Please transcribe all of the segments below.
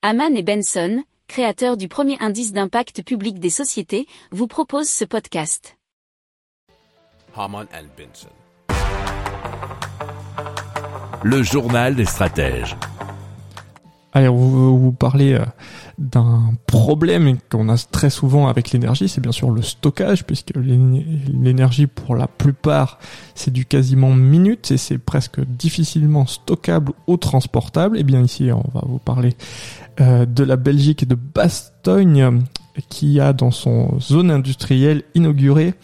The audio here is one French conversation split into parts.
Haman et Benson, créateurs du premier indice d'impact public des sociétés, vous proposent ce podcast. Le journal des stratèges. Allez, on va vous parler euh, d'un problème qu'on a très souvent avec l'énergie, c'est bien sûr le stockage, puisque l'énergie pour la plupart c'est du quasiment minute et c'est presque difficilement stockable ou transportable. Et bien ici on va vous parler euh, de la Belgique et de Bastogne qui a dans son zone industrielle inauguré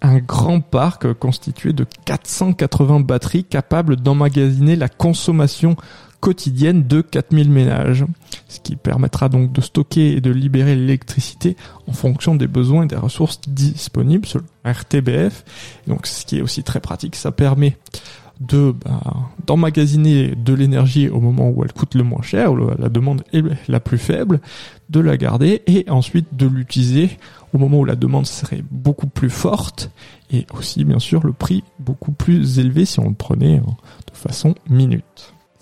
un grand parc constitué de 480 batteries capables d'emmagasiner la consommation quotidienne de 4000 ménages, ce qui permettra donc de stocker et de libérer l'électricité en fonction des besoins et des ressources disponibles sur RTBF. Donc ce qui est aussi très pratique, ça permet de bah, d'emmagasiner de l'énergie au moment où elle coûte le moins cher, où la demande est la plus faible, de la garder et ensuite de l'utiliser au moment où la demande serait beaucoup plus forte et aussi bien sûr le prix beaucoup plus élevé si on le prenait de façon minute.